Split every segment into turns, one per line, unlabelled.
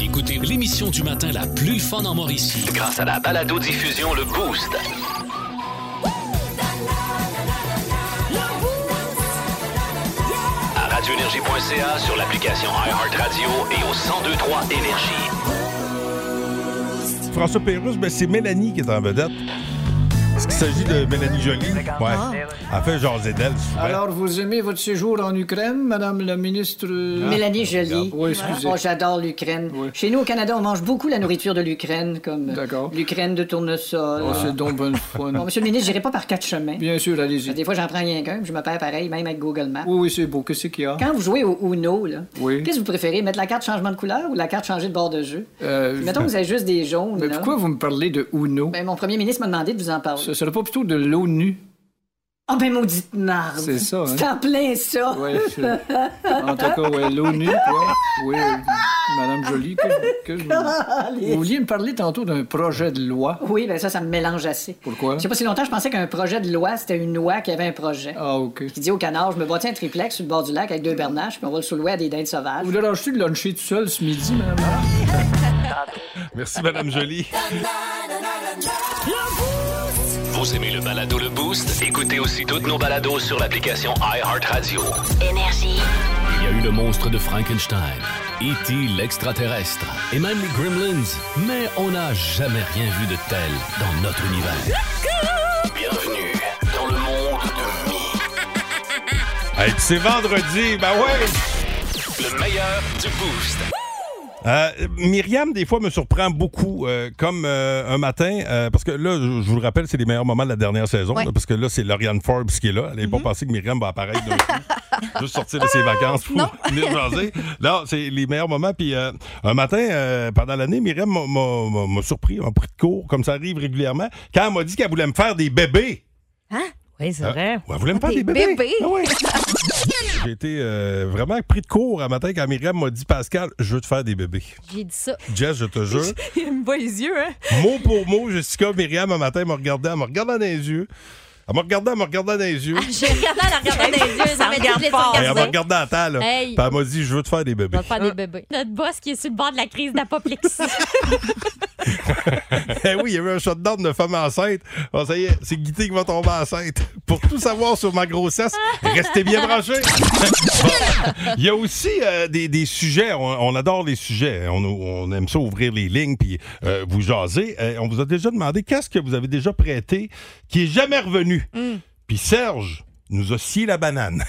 Écoutez l'émission du matin la plus fun en Mauricie.
Grâce à la balado-diffusion Le Boost. À radioénergie.ca, sur l'application iHeartRadio et au 1023 Énergie.
François Pérusse, ben, c'est Mélanie qui est en vedette. Est-ce qu'il s'agit de Mélanie Jolie? Ouais. Elle fait d'elle souvent.
Alors, vous aimez votre séjour en Ukraine, Madame la ministre? euh,
Mélanie Jolie.
Oui, excusez.
Oh, j'adore l'Ukraine.
Oui.
Chez nous, au Canada, on mange beaucoup la nourriture de l'Ukraine, comme l'Ukraine de tournesol.
Oh, c'est donc bonne fun.
Bon, monsieur le ministre, j'irai pas par quatre chemins.
Bien sûr, allez-y.
Des fois, j'en prends rien qu'un, puis je me perds pareil, même avec Google Maps.
Oui, oui, c'est beau. Qu'est-ce qu'il y a?
Quand vous jouez au Uno, là,
Oui.
qu'est-ce que vous préférez? Mettre la carte changement de couleur ou la carte changer de bord de jeu?
Euh,
Mettons que vous avez juste des jaunes.
Mais
là.
pourquoi vous me parlez de Uno?
Ben, mon premier ministre m'a demandé de vous en parler.
Ce serait pas plutôt de l'ONU?
Ah, ben, maudite marde.
C'est ça, hein?
C'est en plein ça.
Oui, en tout cas, ouais, l'ONU, quoi. Oui, euh, Madame Jolie, que, que je- vous vouliez me parler tantôt d'un projet de loi.
Oui, ben ça, ça me mélange assez.
Pourquoi?
Je sais pas si longtemps, je pensais qu'un projet de loi, c'était une loi qui avait un projet.
Ah, OK.
Qui dit au canard, je me bâtis un triplex sur le bord du lac avec deux bernaches, puis on va le soulever à des dindes sauvages.
Vous dérangez de luncher tout seul ce midi, madame?
Merci, Madame Jolie.
Vous aimez le balado Le Boost? Écoutez aussi toutes nos balados sur l'application iHeartRadio.
Énergie.
Il y a eu le monstre de Frankenstein, E.T. l'extraterrestre et même les Gremlins, mais on n'a jamais rien vu de tel dans notre univers.
Bienvenue dans le monde de Mi.
Hey, c'est vendredi, ben ouais!
Le meilleur du Boost.
Euh, Myriam, des fois, me surprend beaucoup, euh, comme euh, un matin, parce que là, je je vous le rappelle, c'est les meilleurs moments de la dernière saison,
Ouais.
là, parce que là, c'est Lauriane Forbes qui est là. Elle n'est pas pensé que Myriam va apparaître d'un coup, juste sortir de ses vacances pour venir jaser. Non, c'est les meilleurs moments. Puis un matin, pendant l'année, Myriam m'a- surpris, m'a pris de court, comme ça arrive régulièrement, quand elle m'a dit qu'elle voulait me faire des bébés.
Oui, c'est
Hein?
vrai.
Ouais, elle voulait me faire
Des
bébés?
bébés?
Ah ouais. J'ai été euh, vraiment pris de court un matin quand Myriam m'a dit Pascal, je veux te faire des bébés.
J'ai dit ça.
Jess, je te jure.
Il me voit les yeux, hein?
mot pour mot, Jessica Myriam, un matin, elle m'a regardé, elle m'a regardé dans les yeux. Elle m'a regardé, elle m'a regardé dans les yeux.
J'ai regardé en la regardant dans les yeux. Ça me
fort.
Et elle m'a regardé à terre, là.
Hey.
Puis elle m'a dit, je veux te faire des
On
bébés.
va faire des bébés. Notre boss qui est sur le bord de la crise d'apoplexie.
Eh oui, il y a eu un shutdown de femme enceinte. Bon, ça y est, c'est Guité qui va tomber enceinte. Pour tout savoir sur ma grossesse, restez bien branchés. Il y a aussi euh, des, des sujets. On, on adore les sujets. On, on aime ça ouvrir les lignes puis euh, vous jaser. Euh, on vous a déjà demandé qu'est-ce que vous avez déjà prêté qui est jamais revenu? Puis Serge nous a scié la banane.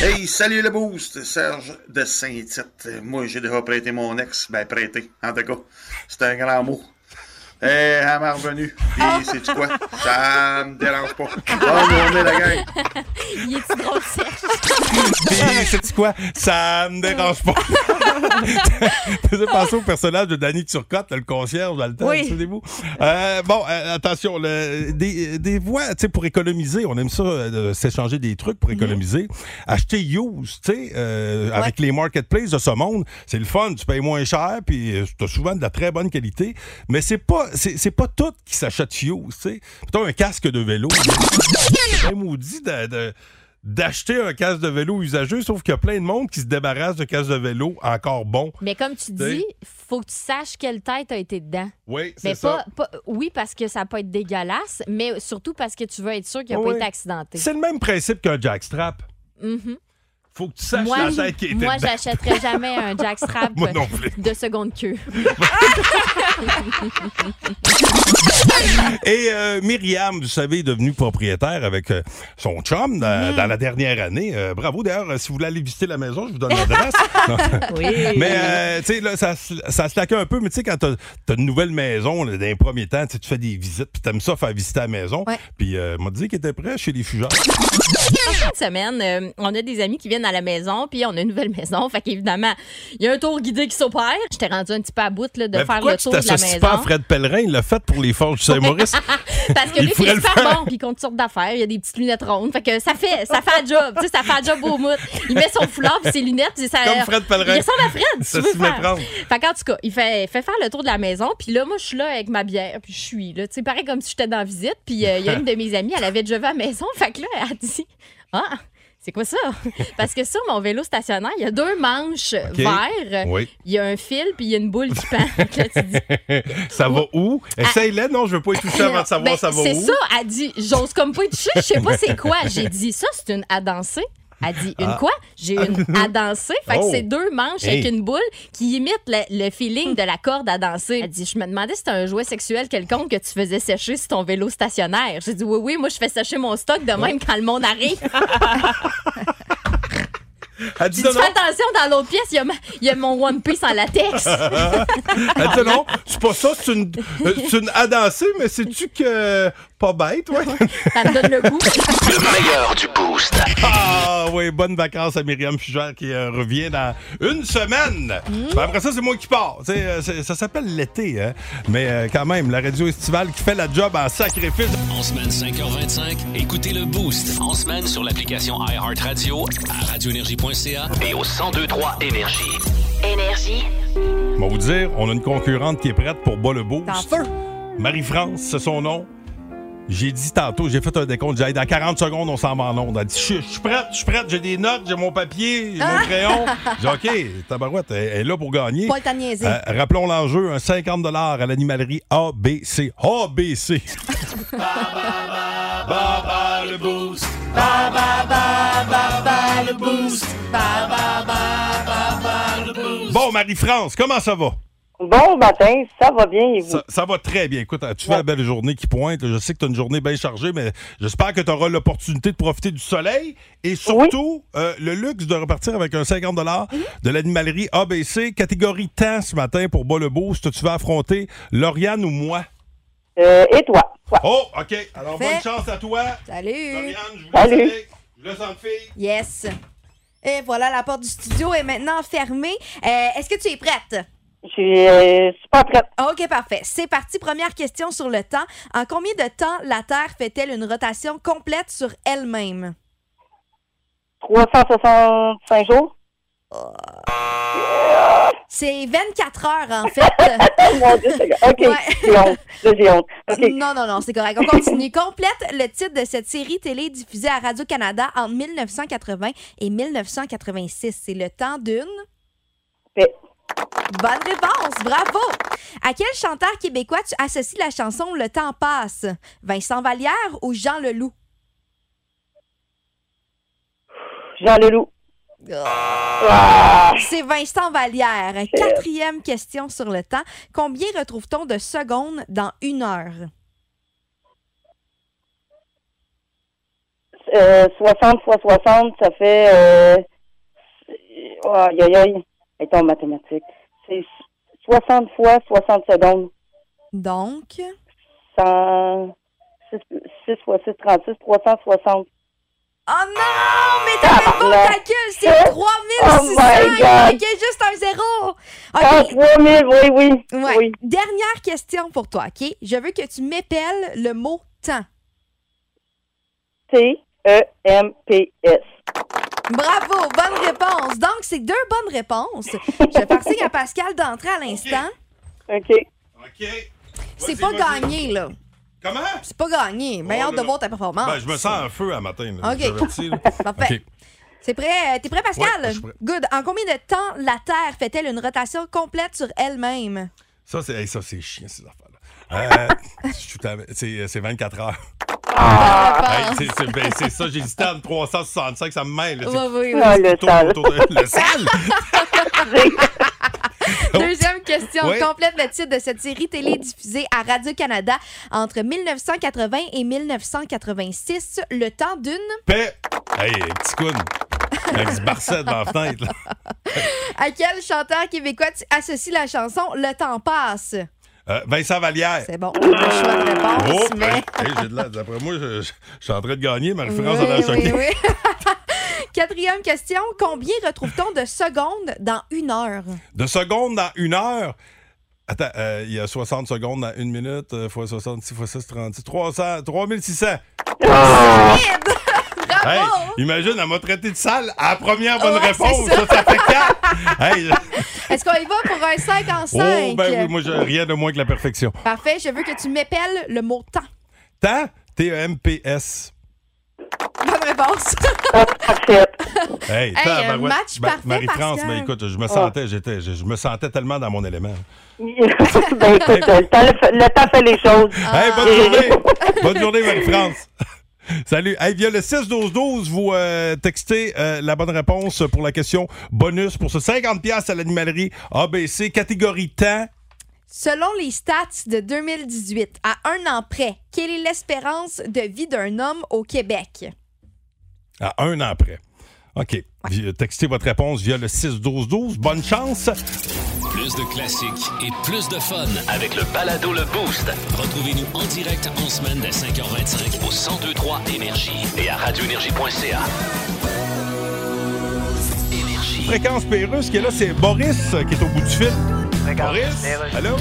Hey, salut le boost, Serge de Saint-Tite. Moi, j'ai déjà prêté mon ex. Ben, prêté, en tout cas. C'est un grand mot. Eh, elle m'a revenu. Puis, sais-tu quoi? Ça me dérange pas. Bonne journée, la gang.
Il drôle, Serge?
Sais-tu quoi? Ça me dérange pas. Faisais penser au personnage de Danny Turcotte, le concierge dans le temps,
Oui.
souvenez-vous. Euh, bon, euh, attention, le- des, des voies, tu sais, pour économiser, on aime ça, euh, s'échanger des trucs pour économiser. Acheter use, tu sais, avec les marketplaces de ce monde, c'est le fun, tu payes moins cher, puis tu as souvent de la très bonne qualité, mais c'est pas, c'est, c'est pas tout qui s'achète use, tu sais. Plutôt un casque de vélo. C'est maudit de- de- d'acheter un casque de vélo usageux, sauf qu'il y a plein de monde qui se débarrasse de casque de vélo encore bon.
Mais comme tu
T'sais.
dis, faut que tu saches quelle tête a été dedans.
Oui, c'est ça.
pas, pas- oui, parce que ça peut être dégueulasse, mais surtout parce que tu veux être sûr qu'il n'a
Oui.
pas été accidenté.
C'est le même principe qu'un jackstrap.
Mhm.
Faut que tu saches
Moi,
la tête qui était
moi j'achèterais jamais un jackstrap de seconde queue.
Et euh, Myriam, vous savez, est devenue propriétaire avec euh, son chum dans,
Mm.
dans la dernière année. Euh, bravo. D'ailleurs, euh, si vous voulez aller visiter la maison, je vous donne l'adresse.
Oui.
Mais, euh, tu sais, là, ça, se- ça se laquait un peu, mais tu sais, quand t'as as une nouvelle maison, là, dans les premiers temps, tu fais des visites, puis t'aimes ça faire visiter la maison.
Ouais.
Puis, euh, m'a dit qu'il était prêt chez les fugeurs.
En fin de semaine, euh, on a des amis qui viennent à la maison, puis on a une nouvelle maison. Fait qu'évidemment, il y a un tour guidé qui s'opère. J'étais rendu un petit peu à bout là, de
Mais
faire le
tu
tour de la maison.
pas à Fred Pellerin? Il l'a fait pour les Forges Saint-Maurice.
Parce que
Il
lui, il
pourrait
est
le
super
faire.
bon, puis il compte sortes d'affaires. Il y a des petites lunettes rondes. Fait que ça fait, ça fait un job. Tu sais, ça fait un job au mout. Il met son foulard, puis ses lunettes. puis ça,
Comme Fred Pellerin.
Il ressemble à Fred, si
Ça
tu veux faire. Fait qu'en tout cas, il fait, fait faire le tour de la maison. Puis là, moi, je suis là avec ma bière, puis je suis là. Tu sais, pareil comme si j'étais dans la visite. Puis euh, il y a une de mes amies, elle avait déjà vu à la maison. Fait que là, elle a dit Ah, C'est quoi ça? Parce que sur mon vélo stationnaire, il y a deux manches
OK.
verts.
Oui.
Il y a un fil, puis il y a une boule qui pend. Là, tu dis,
ça va où? Essaye-le, non, je veux pas y toucher avant de savoir
Ben,
ça va où.
C'est ça, elle dit, j'ose comme pas y toucher, je sais pas c'est quoi. J'ai dit, ça, c'est une à danser. Elle dit, une
Ah.
quoi? J'ai une à danser. Fait que
Oh.
c'est deux manches avec une boule qui imite le, le feeling de la corde à danser. Elle dit, je me demandais si c'était un jouet sexuel quelconque que tu faisais sécher sur ton vélo stationnaire. J'ai dit, oui, oui, moi, je fais sécher mon stock de même quand le monde arrive.
Elle dit
dit,
non,
fais attention, dans l'autre pièce, il y, a y a mon One Piece en latex.
Elle dit non, c'est pas ça, c'est une, c'est une à danser, mais sais-tu que. Pas bête, ouais.
Ça me donne le goût.
Le meilleur du boost.
Ah oui, bonnes vacances à Myriam Fugère qui euh, revient dans une semaine.
Mm.
Ben, après ça, c'est moi qui pars. Tu sais, euh, c'est- ça s'appelle l'été, hein? mais euh, quand même, la radio estivale qui fait la job en sacrifice.
En semaine 5h25, écoutez le Boost. En semaine sur l'application iHeartRadio, à radioénergie.ca et au 1023 Énergie.
Énergie.
On va vous dire, on a une concurrente qui est prête pour bas le boost. Marie-France, c'est son nom. J'ai dit tantôt, j'ai fait un décompte, j'ai dit dans 40 secondes, on s'en va en onde. Elle dit, je suis prête, je suis prête, j'ai des notes, j'ai mon papier, j'ai mon crayon. J'ai dit, OK, tabarouette, elle elle est là pour gagner.
Pas le temps de niaiser.
Euh, rappelons l'enjeu, un 50 à l'animalerie ABC. ABC. Baba le boost. Bon, Marie-France, comment ça va?
Bon matin, ça va bien et vous?
Ça, ça va très bien. Écoute, tu fais la belle journée qui pointe. Je sais que tu as une journée bien chargée, mais j'espère que tu auras l'opportunité de profiter du soleil et surtout euh, le luxe de repartir avec un 50 de l'animalerie ABC, catégorie temps ce matin pour bas le boost. Tu vas affronter Lauriane ou moi?
Euh, et toi? Toi.
Oh, OK. Alors, bonne chance à toi.
Salut.
Lauriane, je vous
Salut.
Je vous laisse en fille.
Yes. Et voilà, la porte du studio est maintenant fermée. Euh, Est-ce que tu es prête?
Je suis euh, super prête.
OK, parfait. C'est parti. Première question sur le temps. En combien de temps la Terre fait-elle une rotation complète sur elle-même?
365 jours?
C'est 24 heures, en fait.
Oh mon Dieu, c'est- OK,
Ouais.
j'ai honte. J'ai.
Non, non, non, c'est correct. On continue. Complète le titre de cette série télé diffusée à Radio-Canada entre 1980 et 1986. C'est le temps d'une. Bonne réponse, bravo! À quel chanteur québécois tu associes la chanson Le temps passe? Vincent Vallière ou Jean Leloup?
Jean Leloup. Ah,
C'est Vincent Vallière. Quatrième question sur le temps. Combien retrouve-t-on de secondes dans une heure?
euh, 60 fois 60, ça fait... Euh, oh, aïe, aïe, aïe. Est en mathématiques. C'est 60 fois 60 secondes.
Donc,
100... 6, 6 fois 6, 36, 360.
Oh non! Mais t'as bon
Tabarnak.
calcul! C'est 3600!
Oh
manquait juste un zéro!
Ah,
OK.
3000, oui, oui.
Ouais.
Oui.
Dernière question pour toi, OK? Je veux que tu m'épelles le mot temps.
T-E-M-P-S.
Bravo! Bonne réponse! Donc, c'est deux bonnes réponses. Je vais faire signe à Pascal d'entrer à l'instant.
OK.
OK.
C'est pas gagné, là.
Comment?
C'est pas gagné. Mais
Oh,
hâte de voir ta performance.
Ben, je me sens en feu à matin. Là,
OK.
là.
Parfait. C'est prêt? Euh, T'es prêt, Pascal?
Ouais, je suis prêt.
Good. En combien de temps la Terre fait-elle une rotation complète sur elle-même?
Ça, c'est hey, ça, c'est chiant, ces affaires-là. Euh, c'est c'est 24 heures.
Ah!
Hey, c'est- c'est ben, ça, j'hésitais entre 365, ça me mêle. là,
Oui, oui, oui.
Ah, le
tout
sale.
autour de- Le sale!
Deuxième question.
Oui.
Complète le titre de cette série télé diffusée à Radio-Canada entre 1980 et 1986. Le temps d'une.
Paix! Hey, petit! Avec du barcette dans la fenêtre. là.
À quel chanteur québécois tu associes la chanson Le temps passe?
Euh, Vincent Vallière.
C'est bon. Le choix de réponse,
Oh,
mais.
hey, hey, j'ai de la- d'après moi, je, je- je suis en train de gagner. Marie-France
Oui,
a l'air
oui. Quatrième question. Combien retrouve-t-on de secondes dans une heure?
De secondes dans une heure? Attends, euh, il y a 60 secondes dans une minute, euh, fois 66, fois 6, 36, 300, 3600.
Vide!
Hey,
Bravo!
imagine, elle m'a traité de sale à la première bonne
Ouais,
réponse. Ça. ça, fait 4. Hey,
Est-ce qu'on y va pour un 5 en 5?
oh, ben oui, moi, j'ai rien de moins que la perfection.
Parfait. Je veux que tu m'épelles le mot temps.
Temps, T-E-M-P-S.
Bonne réponse.
Parfait.
Hey,
Hey, un match
Ben,
parfait,
Marie-France, mais écoute, je me sentais, j'étais, je, je me sentais tellement dans mon élément.
ben écoute, le temps, le, le temps fait les choses.
Hey, bonne journée! bonne journée, Marie-France! Salut. Hey, via le 6-12-12, vous euh, textez euh, la bonne réponse pour la question bonus pour ce 50$ à l'animalerie ABC, catégorie temps.
Selon les stats de 2018, à un an près, quelle est l'espérance de vie d'un homme au Québec?
À un an près. OK. Textez votre réponse via le 6-12-12. Bonne chance.
Plus de classiques et plus de fun avec le balado Le Boost. Retrouvez-nous en direct en semaine dès 5h25 au 1023 Énergie et à radioénergie.ca. Énergie.
Fréquence Pérusse qui est là, c'est Boris qui est au bout du fil. Boris, allô?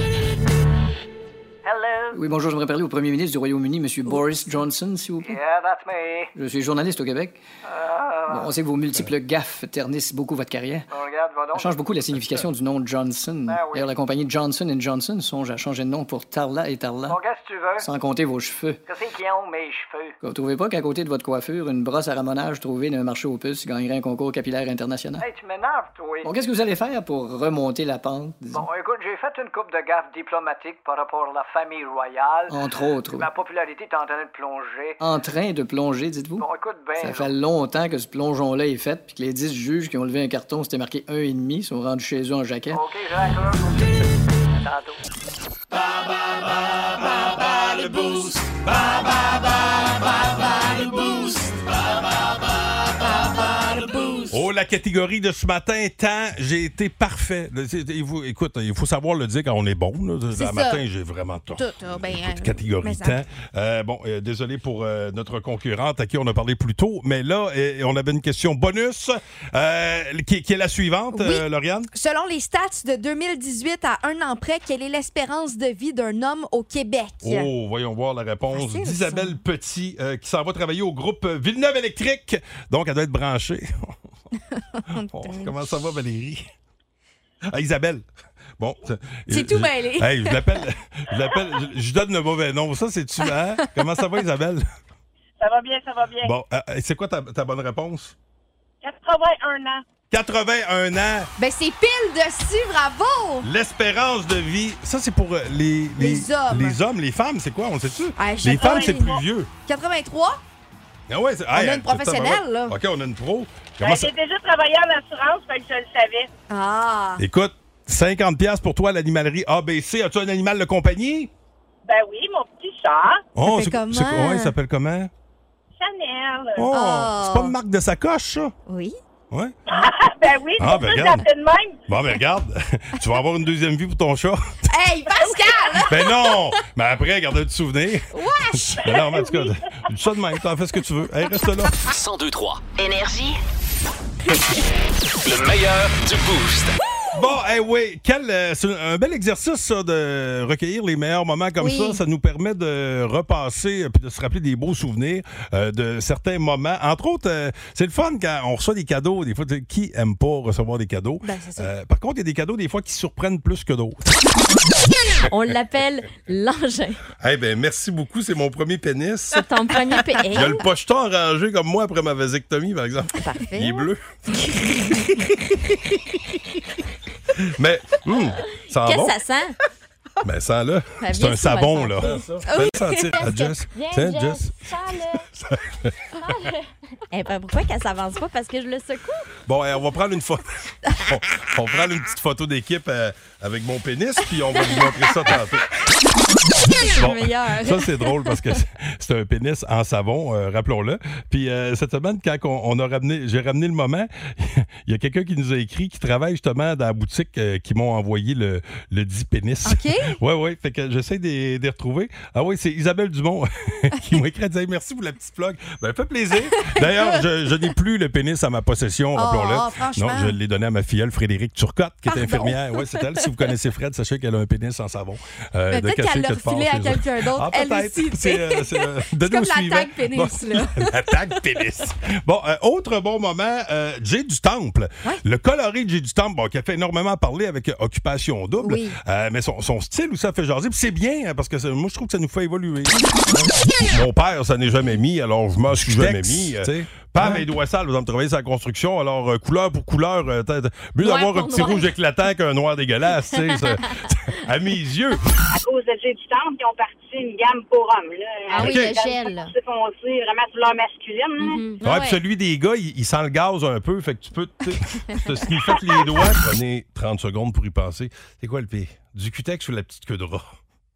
Oui, bonjour, j'aimerais parler au premier ministre du Royaume-Uni, M. Boris Johnson, s'il vous plaît.
Yeah, that's me.
Je suis journaliste au Québec.
Ah,
Bon, on sait que vos multiples gaffes ternissent beaucoup votre carrière.
bon, regarde, va
Ça
donc.
change beaucoup la signification du nom Johnson.
Ben.
D'ailleurs, la compagnie Johnson Johnson songe à changer de nom pour Tarla et Tarla. Sans compter vos cheveux.
Qu'est-ce qu'ils ont, mes cheveux?
Vous trouvez pas qu'à côté de votre coiffure, une brosse à ramonage trouvée d'un marché aux puces gagnerait un concours capillaire international?
Hey, tu m'énerves, toi.
Bon, qu'est-ce que vous allez faire pour remonter la pente, disons?
Bon, écoute, j'ai fait une coupe de gaffes diplomatiques par rapport à la famille royale.
Entre autres.
Ma popularité est en train de plonger.
En train de plonger, dites-vous?
Bon, écoute bien.
Ça fait longtemps que ce plongeon-là est fait, puis que les 10 juges qui ont levé un carton, c'était marqué 1,5, sont rendus chez eux en jaquette.
OK, je raccroche. À tantôt.
Oh, la catégorie de ce matin, temps, j'ai été parfait. Il faut- écoute, il faut savoir le dire quand on est bon. Le matin, j'ai vraiment tort.
Tout, ah, ben, euh,
Catégorie temps. Euh, bon, euh, désolé pour notre concurrente à qui on a parlé plus tôt, mais là, on avait une question bonus qui, qui est la suivante,
Oui.
Lauriane?
Selon les stats de 2018, à un an près, quelle est l'espérance de vie d'un homme au Québec?
Oh, voyons voir la réponse d'Isabelle Petit, qui s'en va travailler au groupe Villeneuve Électrique. Donc, elle doit être branchée. Oh, comment ça va, Valérie? Ah, Isabelle. Bon.
C'est tout mêlé.
Hey, je l'appelle. Je l'appelle. Je, je donne le mauvais nom. Ça, c'est tu. Hein? Comment ça va, Isabelle?
Ça va bien, ça va bien.
Bon, euh, c'est quoi ta, ta bonne réponse?
81 ans.
81 ans.
Ben, c'est pile dessus, bravo!
L'espérance de vie, ça c'est pour euh, les,
Les hommes.
Les hommes, les femmes, c'est quoi? On le sait-tu?
Ah,
les femmes, c'est plus vieux.
83?
Ah ouais,
On a
hey,
une professionnelle, là.
OK, on a une pro.
Ben,
ça-
J'ai déjà travaillé en assurance, fait que je le savais.
Ah!
Écoute, 50$ piastres pour toi à l'animalerie ABC. As-tu un animal de compagnie?
Ben oui, mon petit chat,
Oh, c'est-
comment?
Ouais, il s'appelle comment?
Chanel.
Oh,
Oh.
c'est pas une marque de sacoche, ça?
Oui?
Ouais.
ben oui, c'est
Ah, ben
ça
regarde.
de même.
Bon, ben regarde, tu vas avoir une deuxième vie pour ton chat.
Hey, Pascal!
ben non! Mais après, garde un petit souvenir.
Wesh!
Ben non, mais en tout cas, ça de même, t'en fais ce que tu veux. Hey, reste là.
1023.
Énergie.
Le meilleur du Boost.
Bon, eh oui, quel, euh, c'est un bel exercice, ça, de recueillir les meilleurs moments comme
Oui.
ça. Ça nous permet de repasser euh, puis de se rappeler des beaux souvenirs euh, de certains moments. Entre autres, euh, c'est le fun quand on reçoit des cadeaux. Des fois, tu sais, qui aime pas recevoir des cadeaux?
Ben, c'est ça.
Euh, par contre, il y a des cadeaux, des fois, qui surprennent plus que d'autres.
On l'appelle l'engin.
Eh ben, merci beaucoup. C'est mon premier pénis.
C'est ton premier pays.
Il y a le pocheton rangé comme moi après ma vasectomie, par exemple.
Parfait.
Il est bleu. Mais, hum, ça sent
Qu'est-ce
bon.
que ça sent?
Ben, ça là. C'est
viens
un
ici, on va
savon,
le
là. Fais le sentir à Jess.
Viens. Jess. Sens-le. Eh ben, pourquoi qu'elle s'avance pas? Parce que je le secoue.
Bon, eh, on va prendre une photo. on, on prend une petite photo d'équipe euh, avec mon pénis, puis on va vous montrer ça tantôt.
C'est
Bon,
le meilleur.
Ça, c'est drôle parce que c'est un pénis en savon, euh, rappelons-le. Puis euh, cette semaine, quand on, on a ramené, j'ai ramené le moment, il y a quelqu'un qui nous a écrit qui travaille justement dans la boutique euh, qui m'ont envoyé le, le dit pénis.
OK.
Oui, oui. Fait que j'essaie de les de les retrouver. Ah oui, c'est Isabelle Dumont qui m'a écrit. Elle disait merci pour la petite plug. Ben, fait plaisir. D'ailleurs, je, je n'ai plus le pénis à ma possession,
Oh,
rappelons-le.
franchement.
Non, je l'ai donné à ma filleule Frédéric Turcotte, qui est
Pardon.
infirmière. Oui, c'est elle. Si vous connaissez Fred, sachez qu'elle a un pénis en savon. Euh,
peut-être qu'elle l'a refilé à quelqu'un d'autre,
Ah,
elle
peut-être.
aussi,
C'est euh, c'est, euh,
comme la
suivant.
tag pénis,
Bon,
là.
la tag pénis. Bon, euh, autre bon moment, euh, Jay du. Temple. Le coloré de J'ai du Temple, bon, qui a fait énormément parler avec Occupation Double.
Oui.
Euh, mais son, son style où ça fait jaser. Puis c'est bien, hein, parce que ça- moi, je trouve que ça nous fait évoluer. Mon père, ça n'est jamais mis, alors je m'en suis jamais mis.
Sais.
Pas mes doigts sales, vous allez me travailler sur la construction. Alors, euh, couleur pour couleur, euh, t'as- t'as- mieux
Noir
d'avoir un
pour
petit
noir.
rouge éclatant qu'un noir dégueulasse, tu sais. ça- à mes yeux.
À cause de Jay du Temple, ils ont parti une gamme pour hommes. Là,
Ah oui, le
des
gel.
foncé, foncé, vraiment couleur masculine. là.
Ouais, puis celui des gars, il, il sent le gaz un peu, fait que tu peux tu sais, te sniffer avec les doigts. Prenez 30 secondes pour y penser. C'est quoi le pire? Du cutex ou la petite queue de rat?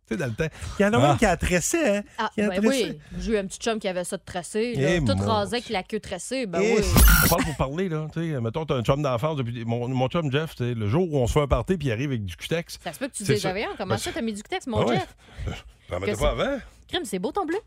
Tu sais, dans le temps. Il y en a
Ah.
un qui a tressé, hein?
Ah,
Qui a
ben
tressé.
oui, j'ai eu un petit chum qui avait ça de tressé, là,
Eh,
tout
mon
rasé avec la queue tressée, ben
Eh,
oui.
On parle pour parler, là. Tu sais, mettons, t'as un chum d'enfance depuis. Mon, mon chum Jeff, tu sais, le jour où on se fait un party puis il arrive avec du cutex.
Ça se peut que tu
ça.
voyons, comment
Ben,
ça, t'as mis du texte, mon
Ah ouais.
Jeff?
T'en mettais pas avant?
Crime, c'est beau ton bleu?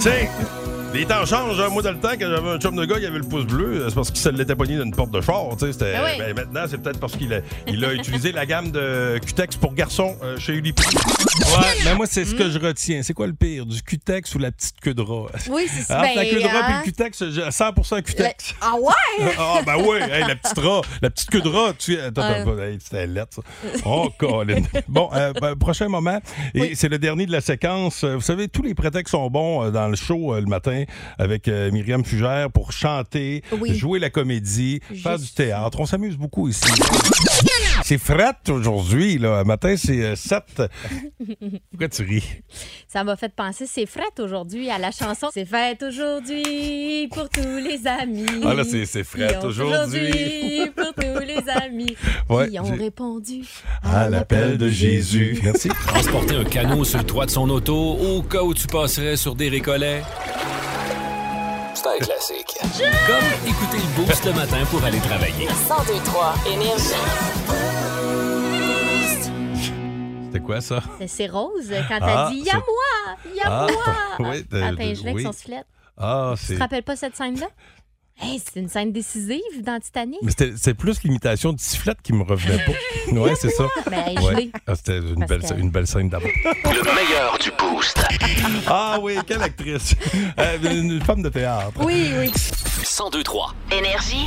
Sais, les temps changent. hein. Moi, dans le temps, quand j'avais un chum de gars qui avait le pouce bleu, c'est parce qu'il se l'était pogné d'une porte de char. tu sais, c'était-
Ben oui.
ben, maintenant, c'est peut-être parce qu'il a, il a utilisé la gamme de Cutex pour garçons euh, chez Uniprix. Ouais, mais moi, c'est ce que je retiens. C'est quoi le pire? Du Cutex ou la petite queue de rat?
Oui, c'est ça.
Entre la
Ben,
queue de rat et
hein?
le Cutex, j'ai 100 Cutex.
Ah ouais?
Ah, ben oui, hey, la petite rat, la petite queue de rat, tu attends, attends, hey, c'était lettre, ça. Oh, Colin. Bon, euh, ben, prochain moment, et c'est le dernier de la séquence. Euh, Vous savez, tous les prétextes sont bons euh, dans le show euh, le matin avec Myriam Fugère pour chanter,
Oui.
jouer la comédie, faire du théâtre. On s'amuse beaucoup ici. C'est fret aujourd'hui, là. Matin, c'est 7. Pourquoi tu ris?
Ça m'a fait penser, c'est fête aujourd'hui à la chanson. C'est fête aujourd'hui pour tous les amis.
Ah, là, c'est-
ont
aujourd'hui.
pour tous les amis
Ouais,
qui ont répondu.
À l'appel de Jésus. Merci.
Transporter un canot sur le toit de son auto au cas où tu passerais sur des récollets. C'est un classique. Comme écouter le boost le matin pour aller travailler.
1023 Énergie.
C'était quoi, ça?
C'est Rose quand
Ah,
elle dit Y'a moi! Y'a
Ah,
moi!
oui, de-
Quand
de-
elle gelait avec
oui.
son sifflet.
Ah,
Tu te rappelles pas cette scène-là? Hey, c'est une scène décisive dans Titanic.
Mais c'était- c'est plus l'imitation de sifflette qui me revenait pas. Ouais, c'est ça.
Ben,
Ouais. Ah, c'était une
Parce
belle,
que-
une belle scène d'abord.
Le meilleur du boost.
Ah oui, quelle actrice. Euh, une femme de théâtre.
Oui, oui.
1023.
Énergie.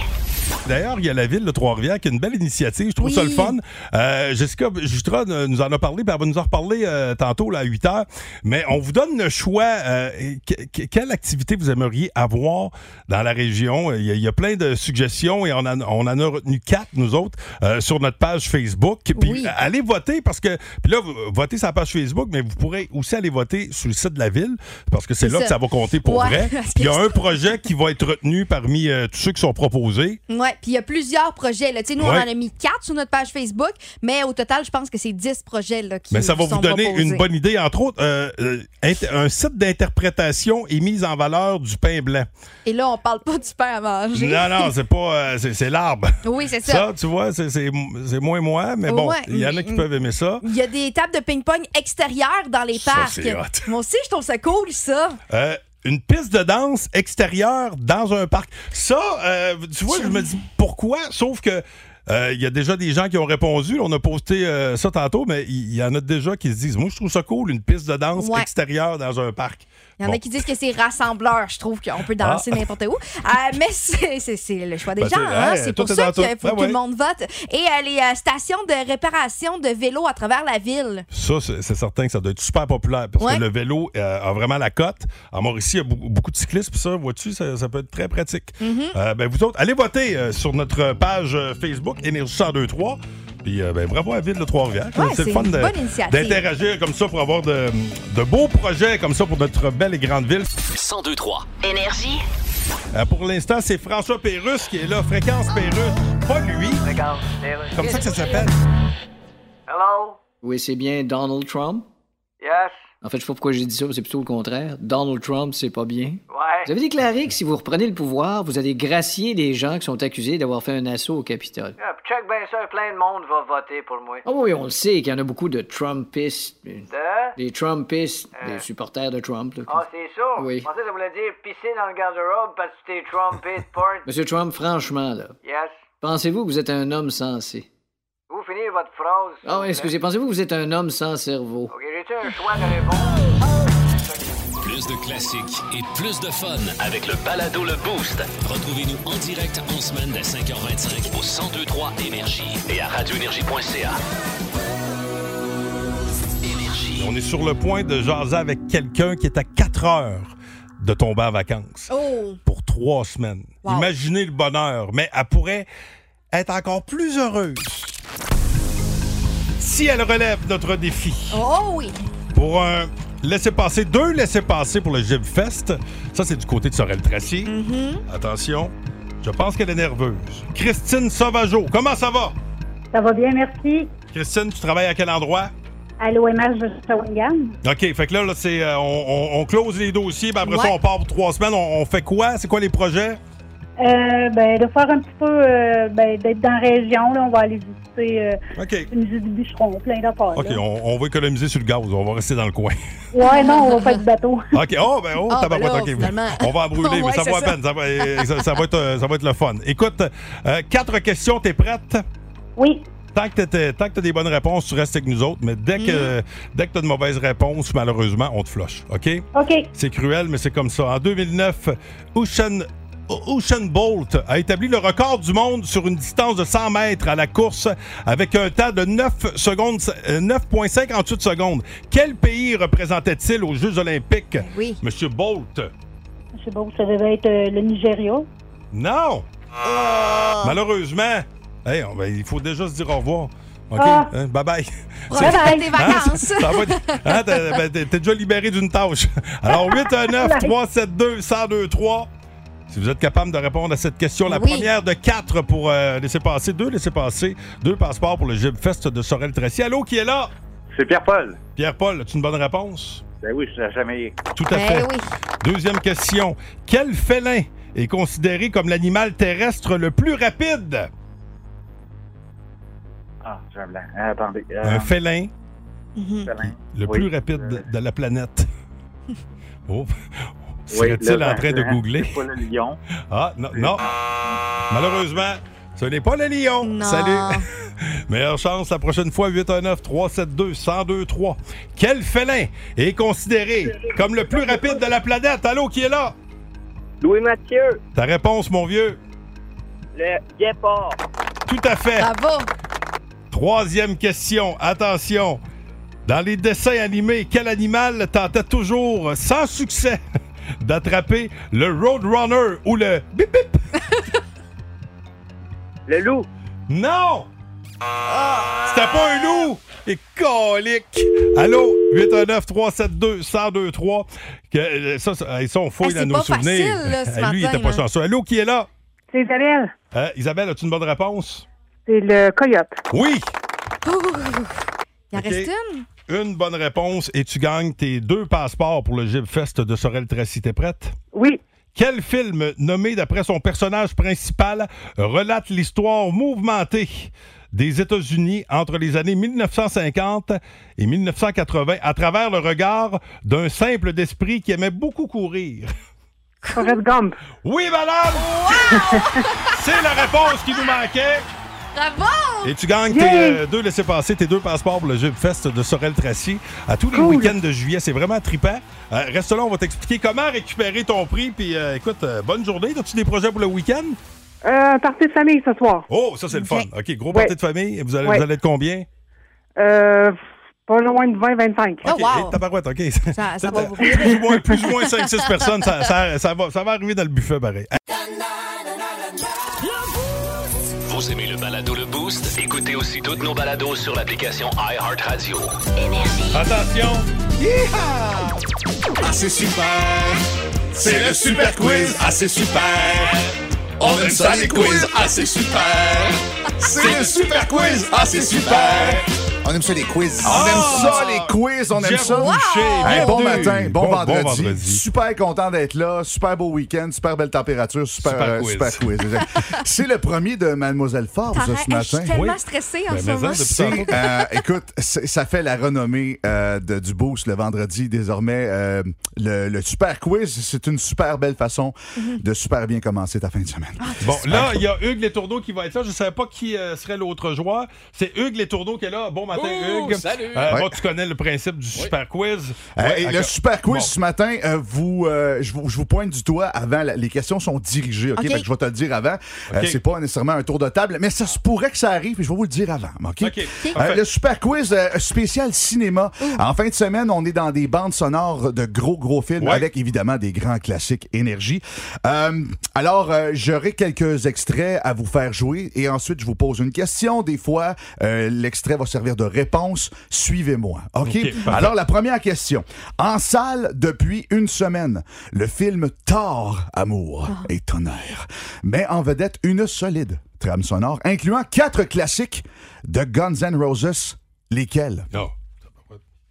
D'ailleurs, il y a la ville de Trois-Rivières qui a une belle initiative. Je trouve
Oui.
ça le fun. Euh, Jessica Jutra euh, nous en a parlé, puis elle va nous en reparler euh, tantôt là, à 8 heures. Mais on vous donne le choix. euh, que- que- quelle activité vous aimeriez avoir dans la région? Il y a, il y a plein de suggestions et on, en- on en a retenu quatre, nous autres, euh, sur notre page Facebook. Puis
Oui.
allez voter parce que. Puis là, vous votez sur la page Facebook, mais vous pourrez aussi aller voter sur le site de la ville parce que c'est là
ça.
que ça va compter pour
Ouais,
vrai. Il y a un projet qui va être retenu parmi tous ceux qui sont proposés.
Ouais, puis il y a plusieurs projets. Là. Tu sais, Nous,
Ouais.
on en a mis quatre sur notre page Facebook, mais au total, je pense que c'est 10 projets là, qui
Mais ça va
sont
vous donner
proposés.
une bonne idée. Entre autres, euh, euh, un site d'interprétation et mise en valeur du pain blanc.
Et là, on parle pas du pain à manger.
Non, non, c'est pas. euh, c'est c'est l'arbre.
Oui, c'est ça.
Ça, tu vois, c'est c'est- c'est moins moi, mais bon,
Ouais.
il y en a qui peuvent aimer ça.
Il y a des tables de ping-pong extérieures dans les
Ça,
parcs.
c'est hot.
Moi aussi, je trouve ça cool, ça.
Euh, une piste de danse extérieure dans un parc. Ça, euh, tu vois, je me dis pourquoi, sauf que. euh, Il y a déjà des gens qui ont répondu. On a posté euh, ça tantôt, mais il y, en a déjà qui se disent Moi, je trouve ça cool, une piste de danse
Ouais.
extérieure dans un parc.
Il y en
Bon.
a qui disent que c'est rassembleur. Je trouve qu'on peut danser
Ah.
n'importe où. Euh, mais c'est le choix des
Ben,
gens.
c'est-
hein.
hey,
C'est pour ça qu'il faut
Ben
que tout
ouais.
le monde vote. Et euh, les euh, stations de réparation de vélos à travers la ville.
Ça, c'est certain que ça doit être super populaire parce
Ouais.
que le vélo euh, a vraiment la cote. À Mauricie, il y a beaucoup, beaucoup de cyclistes, puis ça, vois-tu, ça, ça peut être très pratique.
Mhm.
Euh, ben, vous autres, allez voter sur notre page Facebook Énergie 1023. Puis, euh, ben, bravo à ville de Trois-Rivières.
Ouais,
c'est le fun
une
de-
bonne initiative.
d'interagir comme ça pour avoir de, de beaux projets comme ça pour notre belle et grande ville.
1023.
Énergie.
Euh, pour l'instant, c'est François Pérusse qui est là, Fréquence Pérusse. Pas lui.
Les.
Comme ça que ça s'appelle?
Hello?
Oui, c'est bien Donald Trump.
Yes?
En fait, je sais pas pourquoi j'ai dit ça, c'est plutôt le contraire. Donald Trump, c'est pas bien.
Ouais.
Vous avez déclaré que si vous reprenez le pouvoir, vous allez gracier les gens qui sont accusés d'avoir fait un assaut au Capitole.
Yeah, check bien ça, plein de monde va voter pour moi.
Ah oui, on le sait qu'il y en a beaucoup de Trumpistes.
De?
Des Trumpistes,
Euh.
des supporters de Trump. là.
Ah, c'est ça?
Oui.
Je pensais que ça voulait dire pisser dans le garde-robe parce que t'es part.
Monsieur Trump, franchement, là,
Yes.
pensez-vous que vous êtes un homme sensé?
Vous finissez votre phrase.
Ah oui, excusez, pensez-vous que vous êtes un homme sans cerveau?
Ok, j'ai-tu un choix de réponse?
Plus de classiques et plus de fun avec le balado Le Boost. Retrouvez-nous en direct en semaine dès 5h25 au 1023 Énergie et à radioénergie.ca.
On est sur le point de jaser avec quelqu'un qui est à 4 heures de tomber en vacances
Oh!
pour trois semaines.
Wow.
Imaginez le bonheur, mais elle pourrait être encore plus heureuse si elle relève notre défi.
Oh oui!
Pour un laisser-passer, deux laissés-passer pour le Gib Fest. Ça, c'est du côté de Sorel-Tracy.
Mm-hmm.
Attention, je pense qu'elle est nerveuse. Christine Sauvageau, comment ça va?
Ça va bien, merci.
Christine, tu travailles à quel endroit?
À l'OMH de Shawinigan.
OK, fait que là, là, c'est, euh, on, on- on close les dossiers, puis après ça, on part pour trois semaines. On, on fait quoi? C'est quoi les projets?
Euh, ben, de faire un petit peu, euh, ben, d'être dans la région. Là, on va aller visiter euh, le musée du bûcheron, plein d'affaires.
OK, on, on va économiser sur le gaz. On va rester dans le coin.
Ouais, non, on va faire du bateau.
OK, oh, ben, oh,
Ah, ben là.
On va en brûler,
Ouais,
mais ça vaut à
ça.
peine. Ça va, euh, ça- ça va être, euh, ça va être le fun. Écoute, euh, quatre questions, t'es prête?
Oui.
Tant que t'es- tant que t'as des bonnes réponses, tu restes avec nous autres, mais dès que, dès que t'as de mauvaises réponses, malheureusement, on te flush, OK?
OK.
C'est cruel, mais c'est comme ça. En 2009, Usain, Usain Bolt a établi le record du monde sur une distance de 100 mètres à la course avec un temps de 9 secondes, euh, 9,58 secondes. Quel pays représentait-il aux Jeux olympiques?
Oui.
Monsieur Bolt.
Sais pas, ça devait être euh, le Nigeria.
Non! Malheureusement, hey, on il faut déjà se dire au revoir. OK?
Ah.
Hein, bye bye.
Tes vacances.
va être- hein, t'es ben, t'es- t'es déjà libéré d'une tâche. Alors, 819 372 1023 Si vous êtes capable de répondre à cette question, la
Oui.
première de quatre pour euh, laisser passer, deux laisser passer, deux passeports pour le Gib Fest de Sorel-Tracy. Allô, qui est là?
C'est Pierre-Paul.
Pierre-Paul, as-tu une bonne réponse?
Ben oui, je l'ai jamais.
Tout à
Ben
fait.
oui.
Deuxième question. Quel félin est considéré comme l'animal terrestre le plus rapide?
Ah, j'ai un blanc. Ah, attendez. euh,
Un félin
félin.
le
Oui.
plus rapide de, de la planète. oh. Serait-il en train de googler?
C'est pas le lion.
Ah, non, non. Malheureusement, ce n'est pas le lion.
Non.
Salut. Meilleure chance la prochaine fois, 819-372-1023. Quel félin est considéré comme le plus rapide de la planète? Allô, qui est là?
Louis Mathieu,
Ta réponse, mon vieux?
le guépard.
Tout à fait.
Bravo!
Troisième question. Attention. Dans les dessins animés, quel animal tentait toujours, sans succès, d'attraper le Roadrunner ou le bip bip?
Le loup.
Non! C'était pas un loup! Et colique! Allô? 819-372-1023. Que, euh, Ça, ça, ils sont fouilles
Ah,
dans nos
pas
souvenirs.
facile, là, ce
Lui, il était pas
là.
chanceux. Allô, qui est là?
C'est Isabelle.
Euh, Isabelle, as-tu une bonne réponse?
C'est le coyote.
Oui!
Ouh. Il en
OK.
reste une?
Une bonne réponse et tu gagnes tes deux passeports pour le Gib Fest de Sorel-Tracy. T'es prête?
Oui.
Quel film, nommé d'après son personnage principal, relate l'histoire mouvementée des États-Unis entre les années 1950 et 1980 à travers le regard d'un simple d'esprit qui aimait beaucoup courir?
Forrest Gump.
Oui, madame! C'est la réponse qui nous manquait.
Bravo!
Et tu gagnes tes euh, deux laissés-passer, tes deux passeports pour le Gib Fest de Sorel-Tracy à tous les
Cool.
week-ends de juillet. C'est vraiment trippant. Euh, reste là, on va t'expliquer comment récupérer ton prix. Puis euh, écoute, euh, bonne journée. As-tu des projets pour le week-end?
Euh, partie de famille ce soir.
Oh, ça, c'est le fun. OK, gros
Ouais.
party de famille. Vous allez,
Ouais.
vous allez être combien?
Euh, pas loin de 20-25.
Oh, wow.
tabarouette, OK.
Ça, va vous
plus, ou moins, plus ou moins 5-6 personnes, ça, ça- ça va, ça va arriver dans le buffet, pareil.
Vous aimez le balado Le Boost? Écoutez aussi toutes nos balados sur l'application iHeartRadio.
Attention!
Ah, c'est super! C'est le super quiz! Ah, c'est super! On aime ça les quiz! Ah, c'est super! C'est le super quiz! Ah, c'est super!
On aime ça les quiz.
On aime ça les quiz! On aime
Jeff
ça!
Boucher,
Hey, bon
bienvenue.
matin, bon,
Bon- bon
vendredi.
vendredi.
Super content d'être là. Super beau week-end, super belle température, super,
Super
euh,
quiz.
super quiz. C'est le premier de Mademoiselle Forbes ce
Hey, je suis
matin.
tellement
Oui.
stressée en
Ben,
ce
mais
moment.
en, depuis
C'est,
tantôt.
euh, écoute, c'est- ça fait la renommée euh, de, du Boost le vendredi. Désormais, euh, le, le super quiz, c'est une super belle façon
Mhm.
de super bien commencer ta fin de semaine.
Bon, là, il y a Hugues Les Tourneaux qui va être là. Je ne savais pas qui euh, serait l'autre joueur. C'est Hugues Les Tourneaux qui est là. Bon matin. Matin,
Hugues.
Salut.
Ouais.
Bon, tu connais le principe du super quiz?
Euh,
Ouais,
et le super quiz
Bon.
ce matin, euh, vous, euh, je, vous, je vous pointe du doigt avant. la- les questions sont dirigées, OK?
OK.
Fait que je vais te le dire avant. Euh,
OK.
c'est pas nécessairement un tour de table, mais ça se pourrait que ça arrive et je vais vous le dire avant, OK? Euh, le super quiz euh, spécial cinéma. En fin de semaine, on est dans des bandes sonores de gros, gros films
Ouais.
avec évidemment des grands classiques énergie. Euh, alors, euh, j'aurai quelques extraits à vous faire jouer et ensuite, je vous pose une question. Des fois, euh, l'extrait va servir de réponse. Suivez-moi. OK? Alors, la première question. En salle depuis une semaine, le film Thor, Amour et Tonnerre met en vedette une solide trame sonore incluant quatre classiques de Guns N' Roses. Lesquels?
Non.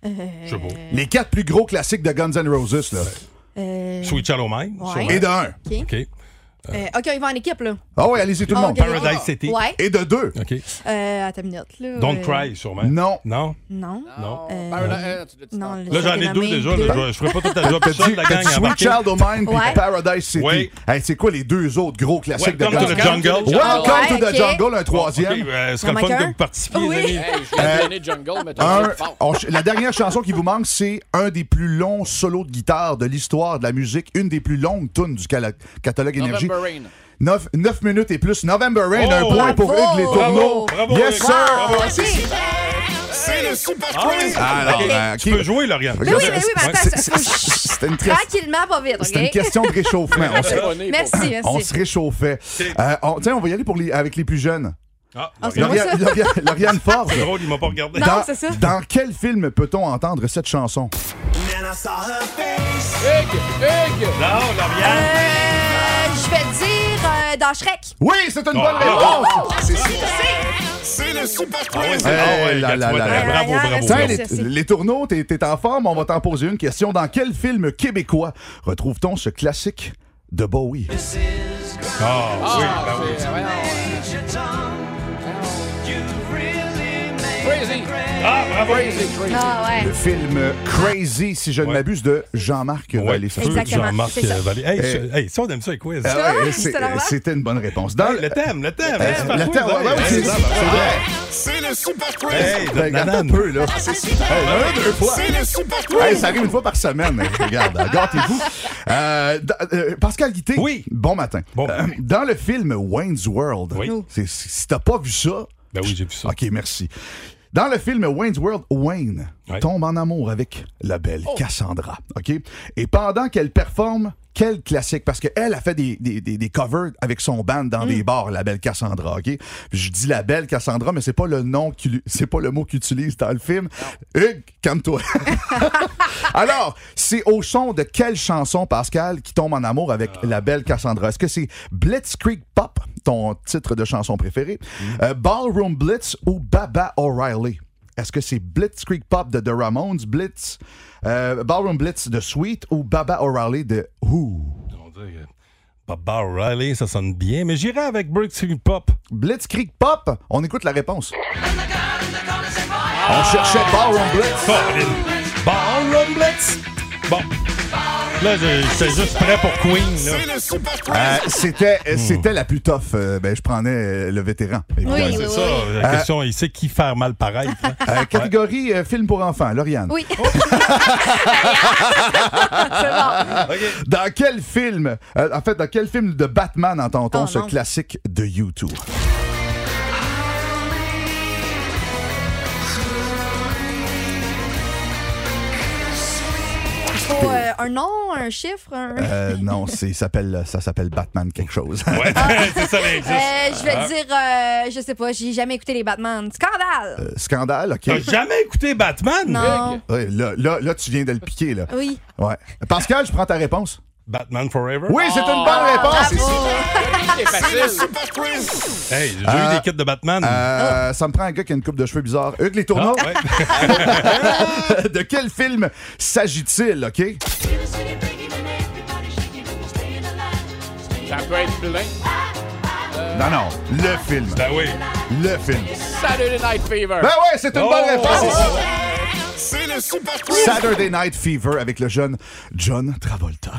Euh.
Les quatre plus gros classiques de Guns N' Roses, là.
euh,
Sweet Shallow Mind.
Ouais.
Et de un.
OK.
OK.
Euh, OK, il va en équipe, là.
Ah oui, allez-y tout le monde.
Paradise City.
Ouais.
Et de deux.
OK.
Euh, attends une minute, là.
Don't
Euh,
Cry, sûrement.
Non.
Non?
Non.
Non.
Euh, non,
Là, j'en ai deux déjà. là. Je ferai pas toute la job seul, la gang.
Sweet. Child O' Mine puis
Ouais.
Paradise City.
Oui.
Hey, c'est quoi les deux autres gros classiques
Welcome
de
to
Guns
the Jungle.
Welcome
Ouais,
to the. Jungle, un troisième.
OK, ce serait le fun participiez,
Oui.
les amis.
De Jungle, mais t'as
Un-
joué fort.
on- la dernière chanson qui vous manque, c'est un des plus longs solos de guitare de l'histoire de la musique, une des plus longues tunes du catalogue Énergie.
November Rain.
9, minutes et plus. November Rain,
Oh,
un point pour. Hugues Les Tourneaux.
Bravo,
yes, sir.
Wow.
C'est le super
Ah oui.
quiz.
Alors,
OK.
euh,
Tu peux jouer, Lauriane.
Mais oui, mais oui, mais attends,
C'était une,
Tranquillement, pas vite,
c'était une question de réchauffement. On se,
pour-
Merci,
on
merci.
se réchauffait. Euh, on, tiens, on va y aller pour les, avec les plus jeunes.
Ah,
Ah,
Lauriane.
Lauriane, Forbes.
C'est drôle, il m'a pas regardé.
Non,
dans,
c'est ça.
dans quel film peut-on entendre cette chanson?
Hugues! Hugues!
Non, Lauriane.
Je vais dire euh, dans Shrek.
Oui, c'est une bonne
Ah.
réponse!
C'est le super
Ah ouais,
quiz.
ah
Hey, là, là, là.
Bravo, bravo.
Tiens,
les, tourneaux, t'es t'es en forme, on va t'en poser une question. Dans quel film québécois retrouve-t-on ce classique de Bowie?
Ah, oui,
Ah, Crazy!
Ah, bravo.
Crazy, crazy.
Ah,
Le
ouais.
film Crazy, si je ne
Ouais.
m'abuse, de Jean-Marc
Ouais,
Vallée.
Exactement,
Jean-Marc
c'est
euh, Vallée. Hey,
Eh.
je- hey, ça, on aime ça, les quiz.
Ah ouais,
Ah,
c'est-
c'était
une bonne réponse. Dans
Hey, le thème, le thème.
Euh,
hein,
le thème, ouais,
hein.
ouais,
Hey,
c'est c'est vrai.
C'est le super quiz.
Hey,
Ben,
de
regarde un peu, là. Hey, un, deux fois.
C'est le super quiz.
Hey, ça arrive une fois par semaine. Hey, Regarde, gâtez-vous. Euh, euh, Pascal Guité.
Oui.
Bon matin.
Bon.
Euh, dans le film Wayne's World,
Oui.
c'est- si t'as pas vu ça,
Ben oui, j'ai vu ça.
OK, merci. Dans le film Wayne's World, Wayne
Ouais.
tombe en amour avec la belle Cassandra. OK? Et pendant qu'elle performe, quel classique? Parce qu'elle a fait des, des, des, des covers avec son band dans des bars, la belle Cassandra. OK? Je dis la belle Cassandra, mais c'est pas le nom c'est pas le mot qu'il utilise dans le film. Hugues, calme-toi. Alors, c'est au son de quelle chanson, Pascal, qui tombe en amour avec la belle Cassandra? Est-ce que c'est Blitzkrieg Pop, ton titre de chanson préféré, euh, Ballroom Blitz ou Baba O'Reilly? Est-ce que c'est Blitzkrieg Pop de The Ramones, Blitz, euh, Ballroom Blitz de Sweet ou Baba O'Reilly de Who?
On dirait que Baba O'Reilly, ça sonne bien, mais j'irai avec Street Pop.
Blitzkrieg Pop? On écoute la réponse. On cherchait Ballroom Blitz.
Ballroom Blitz. Bon. Là, je- j'étais juste prêt pour Queen. Là.
C'est le super quiz.
Euh, c'était, c'était la plus tough. Euh, ben, je prenais euh, le vétéran. évidemment.
Oui,
c'est
oui,
ça. La
Euh,
question, il sait qui faire mal pareil. hein.
Euh, catégorie euh, film pour enfants, Lauriane.
Oui.
Oh.
Dans quel film, euh, en fait, dans quel film de Batman entend-on
Oh,
ce
non.
classique de YouTube?
Un nom, un chiffre, un...
Euh, non, c'est, s'appelle, ça s'appelle Batman quelque chose.
Ouais, c'est ça.
Euh, je vais
Ah.
dire, euh, je sais pas, j'ai jamais écouté les Batman. Scandale!
Euh, Scandale, OK?
T'as jamais écouté Batman?
Non.
Ouais, là, là, là, tu viens de le piquer, là.
Oui.
Ouais. Pascal, je prends ta réponse.
Batman Forever?
Oui, c'est une bonne
Ah,
réponse.
C'est facile.
super quiz.
Hey, j'ai
Euh,
eu des kits de Batman.
Euh, Ça me prend un gars qui a une coupe de cheveux bizarre. Hugues Les Tourneaux,
Ah, ouais.
de quel film s'agit-il, OK?
Ça peut être plein.
Non, non, le film.
Ben oui.
Le film.
Saturday Night Fever.
Ben ouais, c'est une
Oh!
bonne réponse.
C'est le Super Quiz.
Saturday Night Fever avec le jeune John Travolta.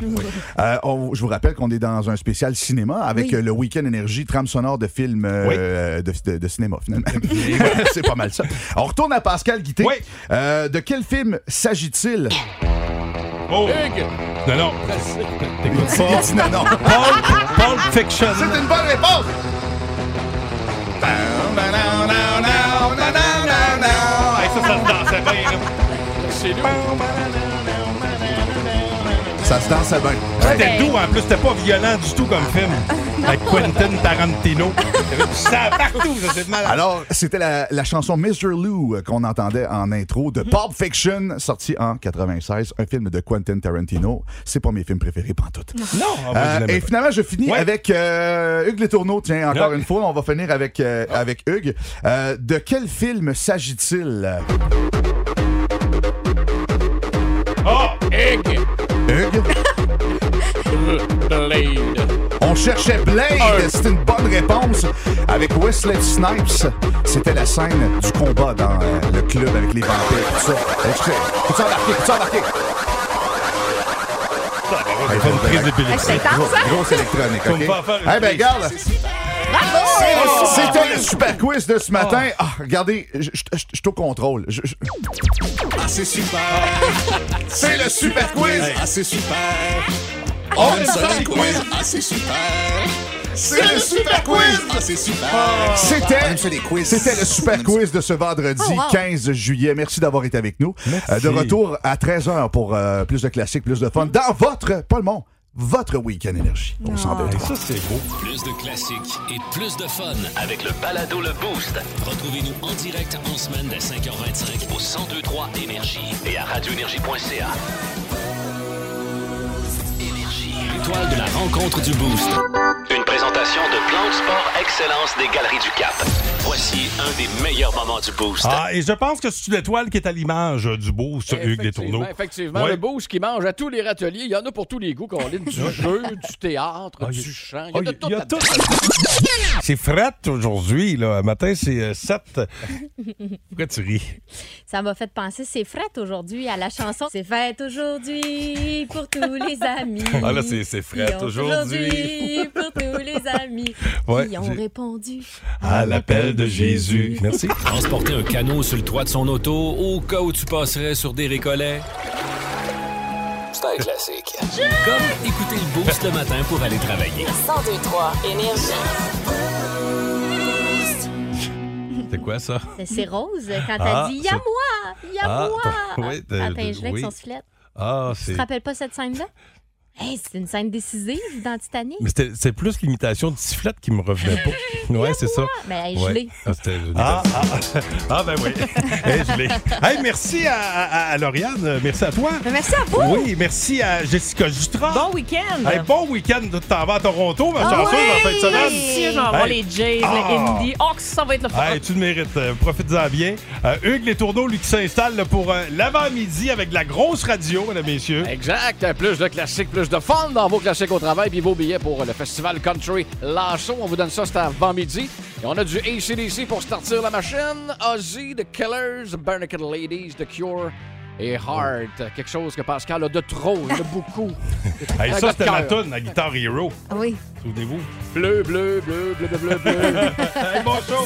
Euh, on- je vous rappelle qu'on est dans un spécial cinéma avec
Oui.
euh, le Week-end Énergie, trame sonore de films euh, de, de- de cinéma, finalement. C'est pas mal ça. On retourne à Pascal Guité. Euh, de quel film s'agit-il?
Oh!
Hugues.
Non, non. T'écoutes
Il
pas.
dit non, non.
Pulp Fiction.
C'est une bonne réponse!
Ça, ça se dansait bien.
Ça.
C'était doux, en plus, c'était pas violent du tout comme film. Avec Quentin Tarantino. Sang partout, ça, c'est malade.
Alors, c'était la, la chanson Mr. Lou euh, qu'on entendait en intro de Pulp Fiction, sorti en 96, un film de Quentin Tarantino. C'est pas mes films préférés, pantoute.
Non, ah, moi,
Euh, et
pas.
finalement, je finis
Ouais.
avec euh, Hugues Létourneau. Tiens, encore
Ouais.
une fois, on va finir avec, euh, avec Hugues. Euh, de quel film s'agit-il?
Blade.
On cherchait Blade. C'est une bonne réponse. Avec Wesley Snipes, c'était la scène du combat dans euh, le club avec les vampires. Tout ça. Écoutez, embarquer? Peux-tu embarquer?
Il fait une prise d'épilepsie.
Hey, c'est intense, hein?
Grosse électronique, OK? Eh ben, regarde.
Bravo!
C'était le super quiz de ce matin. Ah, regardez, je suis au contrôle. Je- je-
Ah, c'est super. C'est le Super Quiz. Ah, c'est super. On aime ça les quiz. Ah, c'est super. C'est le Super Quiz. Ah, c'est super.
C'était,
On
le super quiz de ce vendredi
Oh, wow.
15 juillet. Merci d'avoir été avec nous. Euh, de retour à 13h pour euh, plus de classiques, plus de fun dans votre, pas le monde, votre week-end énergie. Au 102.
Ça, c'est beau.
Plus de classiques et plus de fun avec le balado Le Boost. Retrouvez-nous en direct en semaine dès 5h25 au 1023 Énergie et à radioénergie.ca. De la rencontre du Boost. Une présentation de Plan de Sport Excellence des Galeries du Cap. Un des meilleurs moments du Boost.
Ah, et je pense que c'est l'étoile qui est à l'image euh, du beau, ce Hugues Létourneau.
Effectivement.
Ouais.
Le boost qui mange à tous les râteliers. Il y en a pour tous les goûts, qu'on lit du jeu, du théâtre,
Ah,
du
il y a-
chant. Il y
Ah,
tout.
y a tout. C'est fret aujourd'hui, là. Matin, c'est 7. Pourquoi tu ris?
Ça m'a fait penser, c'est fête aujourd'hui à la chanson. C'est fête aujourd'hui pour tous les amis.
Ah, là, c'est- c'est fret aujourd'hui.
pour tous les amis
Ouais,
qui ont répondu.
À l'appel de Jésus. Merci.
Transporter un canot sur le toit de son auto au cas où tu passerais sur des récollets. C'est un classique. Comme écouter le boost le matin pour aller travailler.
1023 Énergie.
C'est quoi ça?
C'est- Rose quand
Ah,
elle dit Y'a moi! Y'a
Ah,
moi!
oui, de-
Pingelin avec
oui.
son sifflet.
Ah,
Tu te rappelles pas cette scène-là? Hey, c'est une scène décisive dans Titanic.
Mais c'était- c'est plus l'imitation de sifflette qui me revenait pas. Ouais, c'est ça.
Mais est
Ouais.
gelée.
Ah, ah, ah, ah, ben oui. Hey, je l'ai. Hey, merci à, à- à Lauriane. Merci à toi.
Merci à vous.
Oui, merci à Jessica Justra.
Bon week-end!
Hey, bon week-end. Tu t'en vas à Toronto, ma
Ah
chanceuse,
oui!
en fin de semaine.
Merci, je vais voir
Hey.
les Jays,
Ah.
les Indies. Oh, que ça va être le fun!
Hey, tu le mérites. Euh, Profite-en bien. Euh, Hugues Les Tourneaux, lui, qui s'installe là, pour euh, l'avant-midi avec de la grosse radio, mesdames, messieurs.
Exact. Plus de classiques, plus de fun dans vos classiques au travail, puis vos billets pour le festival Country Lasso. On vous donne ça, c'est avant midi. Et on a du ACDC pour startir la machine. Ozzy, The Killers, Barnacle Ladies, The Cure et Heart. Quelque chose que Pascal a de trop, a beaucoup.
Hey, ça,
de
c'était ma toune, la guitare Hero.
Ah Oui.
Souvenez-vous.
Bleu, bleu, bleu, bleu, bleu, bleu, bleu.
hey, bon show.